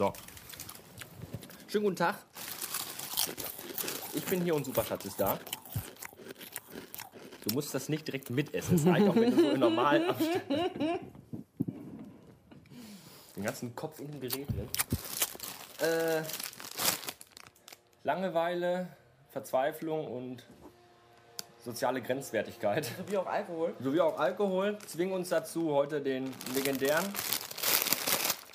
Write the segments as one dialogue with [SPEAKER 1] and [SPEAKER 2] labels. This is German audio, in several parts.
[SPEAKER 1] So. Schönen guten Tag. Ich bin hier und Superschatz ist da. Du musst das nicht direkt mitessen. Es reicht auch, wenn du so in normalen Abständen. Den ganzen Kopf in dem Gerät drin. Äh, Langeweile, Verzweiflung und soziale Grenzwertigkeit
[SPEAKER 2] Sowie auch Alkohol.
[SPEAKER 1] sowie auch Alkohol zwingen uns dazu, heute den legendären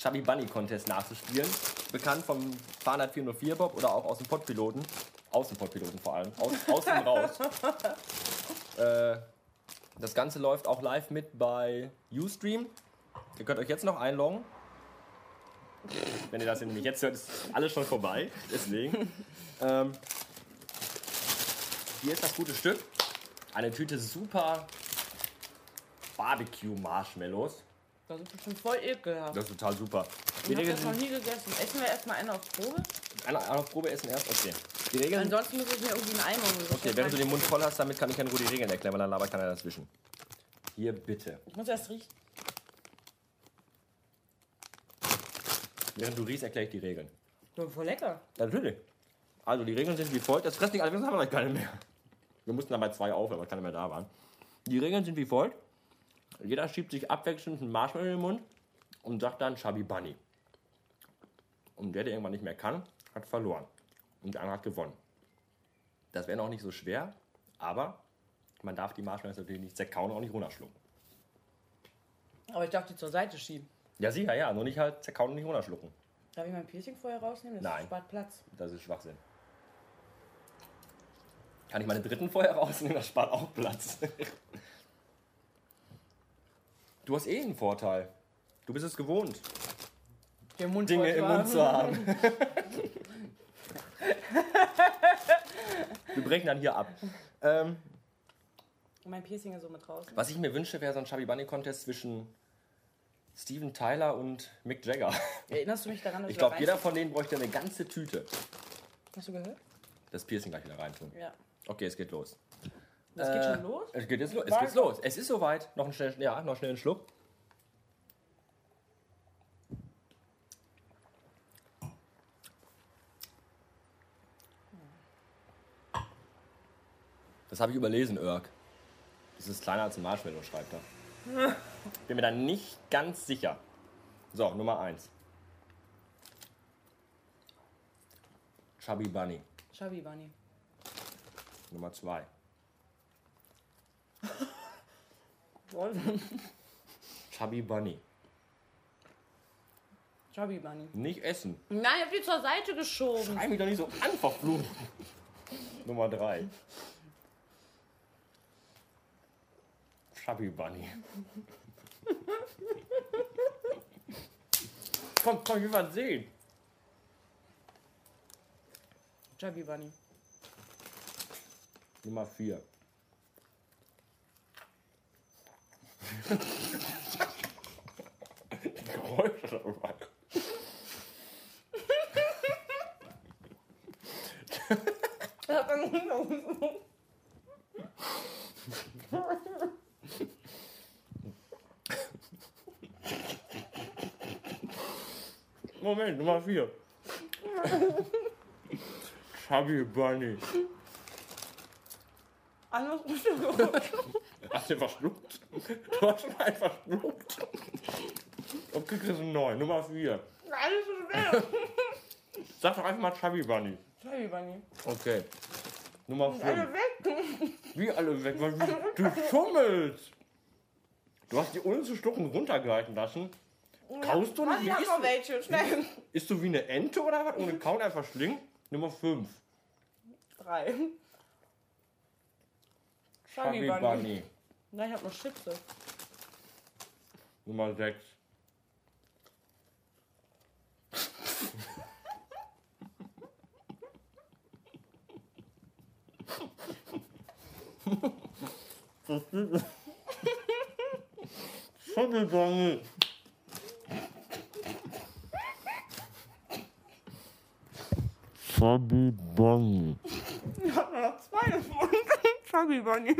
[SPEAKER 1] Chubby Bunny Contest nachzuspielen. Bekannt vom Fahrenheit 404 Bob oder auch aus dem Podpiloten. Aus dem Podpiloten vor allem. Aus, aus dem raus. äh, das Ganze läuft auch live mit bei Ustream. Ihr könnt euch jetzt noch einloggen. Wenn ihr das nämlich jetzt hört, ist alles schon vorbei. Deswegen. ähm, hier ist das gute Stück. Eine Tüte super Barbecue Marshmallows.
[SPEAKER 2] Das ist bestimmt voll ekelhaft.
[SPEAKER 1] Das ist total super. Die
[SPEAKER 2] Ich habe das noch nie gegessen. Essen wir erstmal eine auf Probe?
[SPEAKER 1] Eine, eine auf Probe essen erst? Okay. Die Regeln.
[SPEAKER 2] Ansonsten muss ich mir irgendwie einen Eimer holen.
[SPEAKER 1] Okay, während du den Mund voll hast, damit kann ich ja nur die Regeln erklären, weil dann labert keiner dazwischen. Hier bitte.
[SPEAKER 2] Ich muss erst riechen.
[SPEAKER 1] Während du riechst, erkläre ich die Regeln.
[SPEAKER 2] Ja, voll lecker.
[SPEAKER 1] Natürlich. Also die Regeln sind wie folgt. Das fressen nicht alle, wir haben gleich keine mehr. Wir mussten dabei zwei auf, weil keine mehr da waren. Die Regeln sind wie folgt. Jeder schiebt sich abwechselnd einen Marshmallow in den Mund und sagt dann Chubby Bunny. Und der, der irgendwann nicht mehr kann, hat verloren. Und der andere hat gewonnen. Das wäre noch nicht so schwer, aber man darf die Marshmallows natürlich nicht zerkauen und auch nicht runterschlucken.
[SPEAKER 2] Aber ich darf die zur Seite schieben.
[SPEAKER 1] Ja, sicher, ja, nur nicht halt zerkauen und nicht runterschlucken.
[SPEAKER 2] Darf ich mein Piercing vorher rausnehmen? Das
[SPEAKER 1] Nein.
[SPEAKER 2] spart Platz.
[SPEAKER 1] Das ist Schwachsinn. Kann ich meine dritten vorher rausnehmen? Das spart auch Platz. Du hast eh einen Vorteil. Du bist es gewohnt,
[SPEAKER 2] Den Mund
[SPEAKER 1] Dinge
[SPEAKER 2] voll
[SPEAKER 1] im Mund zu haben. Wir brechen dann hier ab. Ähm,
[SPEAKER 2] Und mein Piercing ist so mit draußen.
[SPEAKER 1] was ich mir wünsche, wäre so ein Chubby Bunny Contest zwischen Steven Tyler und Mick Jagger.
[SPEAKER 2] Erinnerst du mich daran, dass
[SPEAKER 1] Ich glaube, jeder von denen bräuchte eine ganze Tüte.
[SPEAKER 2] Hast du gehört?
[SPEAKER 1] Das Piercing gleich wieder reintun.
[SPEAKER 2] Ja.
[SPEAKER 1] Okay, es geht los.
[SPEAKER 2] Das
[SPEAKER 1] Äh,
[SPEAKER 2] geht schon los?
[SPEAKER 1] Es geht jetzt los. Es
[SPEAKER 2] Warte.
[SPEAKER 1] geht los. Es ist soweit. Noch einen schnellen, ja, noch schnell einen Schluck. Das habe ich überlesen, Irk. Das ist kleiner als ein Marshmallow, schreibt er. Bin mir da nicht ganz sicher. So, Nummer 1. Chubby Bunny.
[SPEAKER 2] Chubby Bunny.
[SPEAKER 1] Nummer 2. Chubby Bunny.
[SPEAKER 2] Chubby Bunny.
[SPEAKER 1] Nicht essen.
[SPEAKER 2] Nein, ich hab die zur Seite geschoben.
[SPEAKER 1] Schrei mich doch nicht so an, verflucht. Nummer 3. Chubby Bunny. komm, komm, ich will was sehen.
[SPEAKER 2] Chubby Bunny.
[SPEAKER 1] Nummer 4. Die Geräusche dabei.
[SPEAKER 2] Ich hab einen Hund auf dem.
[SPEAKER 1] Moment, Nummer 4. Chubby Bunny.
[SPEAKER 2] Anders gehört.
[SPEAKER 1] Hast du verschluckt? Du hast schon einen verschluckt. Okay, kriegst du einen neuen. Nummer 4.
[SPEAKER 2] Alles so schwer.
[SPEAKER 1] Sag doch einfach mal Chubby Bunny.
[SPEAKER 2] Chubby Bunny.
[SPEAKER 1] Okay. Nummer
[SPEAKER 2] Alle
[SPEAKER 1] 5.
[SPEAKER 2] weg.
[SPEAKER 1] Wie alle weg? Weil Du, du schummelst. Du hast die zu schlucken runtergehalten lassen. Kaust du nicht?
[SPEAKER 2] ich hab noch welche. Schnell.
[SPEAKER 1] isst du wie eine Ente oder was? Ohne Kauen einfach schlingen? Nummer 5.
[SPEAKER 2] Drei. Chubby
[SPEAKER 1] Chubby
[SPEAKER 2] Bunny.
[SPEAKER 1] Bunny.
[SPEAKER 2] Nein, ich hab noch Chipse.
[SPEAKER 1] Nummer 6. Chubby Bunny. Chubby Bunny.
[SPEAKER 2] Ich hab nur noch zwei Mund. Chubby Bunny.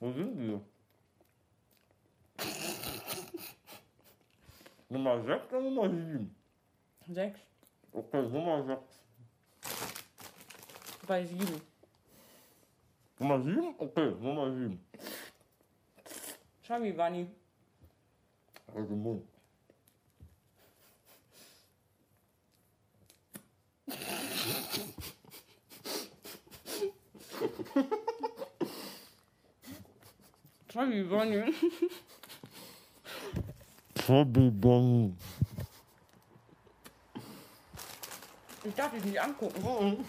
[SPEAKER 1] Wo sind wir? Nummer 6 oder Nummer 7?
[SPEAKER 2] Sechs.
[SPEAKER 1] Okay, Nummer 6.
[SPEAKER 2] Bei sieben.
[SPEAKER 1] Nummer 7? Okay, Nummer 7.
[SPEAKER 2] Chubby Bunny.
[SPEAKER 1] Also Mund.
[SPEAKER 2] Chubby Bunny.
[SPEAKER 1] Chubby Bunny.
[SPEAKER 2] Ich darf dich nicht angucken.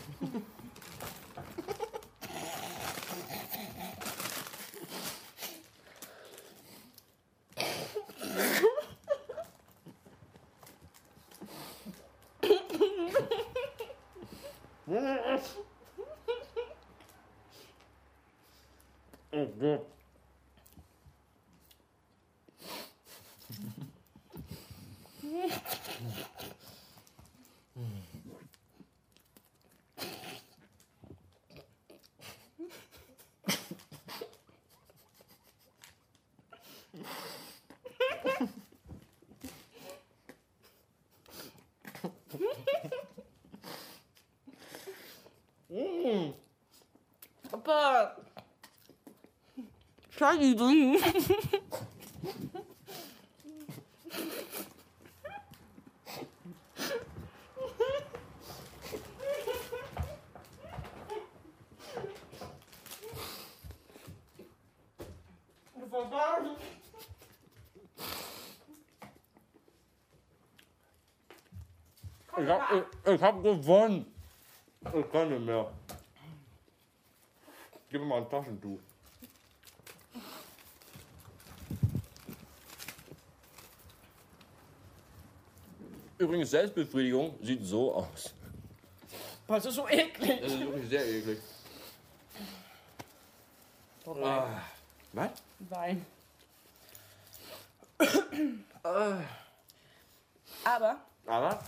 [SPEAKER 1] Oh Gott.
[SPEAKER 2] Papa. Chubby Bunny.
[SPEAKER 1] Ich hab, ich, ich hab gewonnen. Ich kann nicht mehr. Gib mir mal ein Taschentuch. Übrigens, Selbstbefriedigung sieht so aus.
[SPEAKER 2] Was ist so eklig?
[SPEAKER 1] Das ist wirklich sehr eklig.
[SPEAKER 2] Vorbei.
[SPEAKER 1] Was?
[SPEAKER 2] Wein. Aber
[SPEAKER 1] Aber?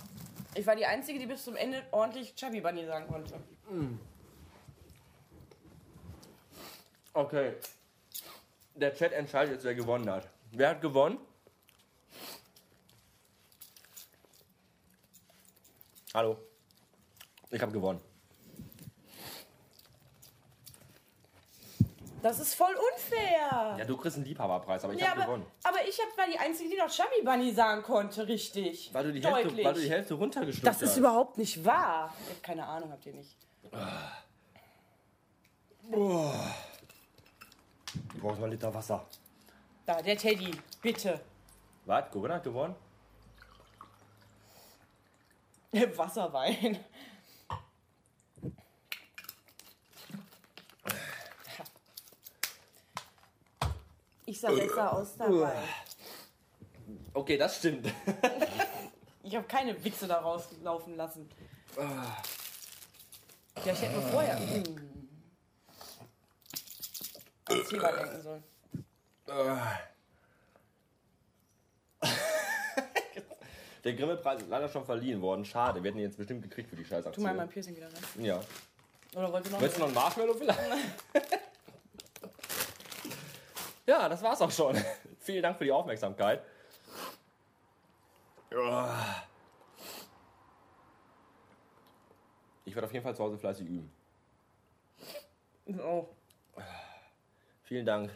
[SPEAKER 2] Ich war die Einzige, die bis zum Ende ordentlich Chubby Bunny sagen konnte.
[SPEAKER 1] Okay. Der Chat entscheidet jetzt, wer gewonnen hat. Wer hat gewonnen? Hallo. Ich habe gewonnen.
[SPEAKER 2] Das ist voll unfair.
[SPEAKER 1] Ja, du kriegst einen Liebhaberpreis, aber ich
[SPEAKER 2] Ja,
[SPEAKER 1] habe gewonnen.
[SPEAKER 2] aber ich hab, war die Einzige, die noch Chubby Bunny sagen konnte, richtig.
[SPEAKER 1] Weil du die Hälfte, weil du die Hälfte runtergeschluckt
[SPEAKER 2] das
[SPEAKER 1] hast.
[SPEAKER 2] ist überhaupt nicht wahr. Ich hab keine Ahnung, habt ihr nicht.
[SPEAKER 1] Du brauchst mal einen Liter Wasser.
[SPEAKER 2] Da, der Teddy, bitte.
[SPEAKER 1] Was? Corinna hat gewonnen?
[SPEAKER 2] Wasserwein. Ich sah besser aus dabei.
[SPEAKER 1] Okay, das stimmt.
[SPEAKER 2] Ich habe keine Wichse da rauslaufen lassen. Ja, ich hätte nur vorher hm, ans Thema denken sollen.
[SPEAKER 1] Der Grimme-Preis ist leider schon verliehen worden. Schade, wir hätten ihn jetzt bestimmt gekriegt für die
[SPEAKER 2] Tu mal
[SPEAKER 1] Scheißaktion.
[SPEAKER 2] mein Piercing wieder rein.
[SPEAKER 1] Ja.
[SPEAKER 2] Oder wollt ihr noch?
[SPEAKER 1] Willst du noch ein Marshmallow vielleicht? ja, das war's auch schon. Vielen Dank für die Aufmerksamkeit. Ich werde auf jeden Fall zu Hause fleißig üben.
[SPEAKER 2] Oh.
[SPEAKER 1] Vielen Dank.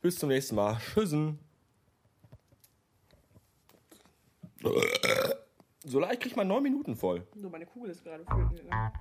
[SPEAKER 1] Bis zum nächsten Mal. Tschüssen. So leicht kriegt man neun Minuten voll.
[SPEAKER 2] So, meine Kugel ist gerade flöten gegangen.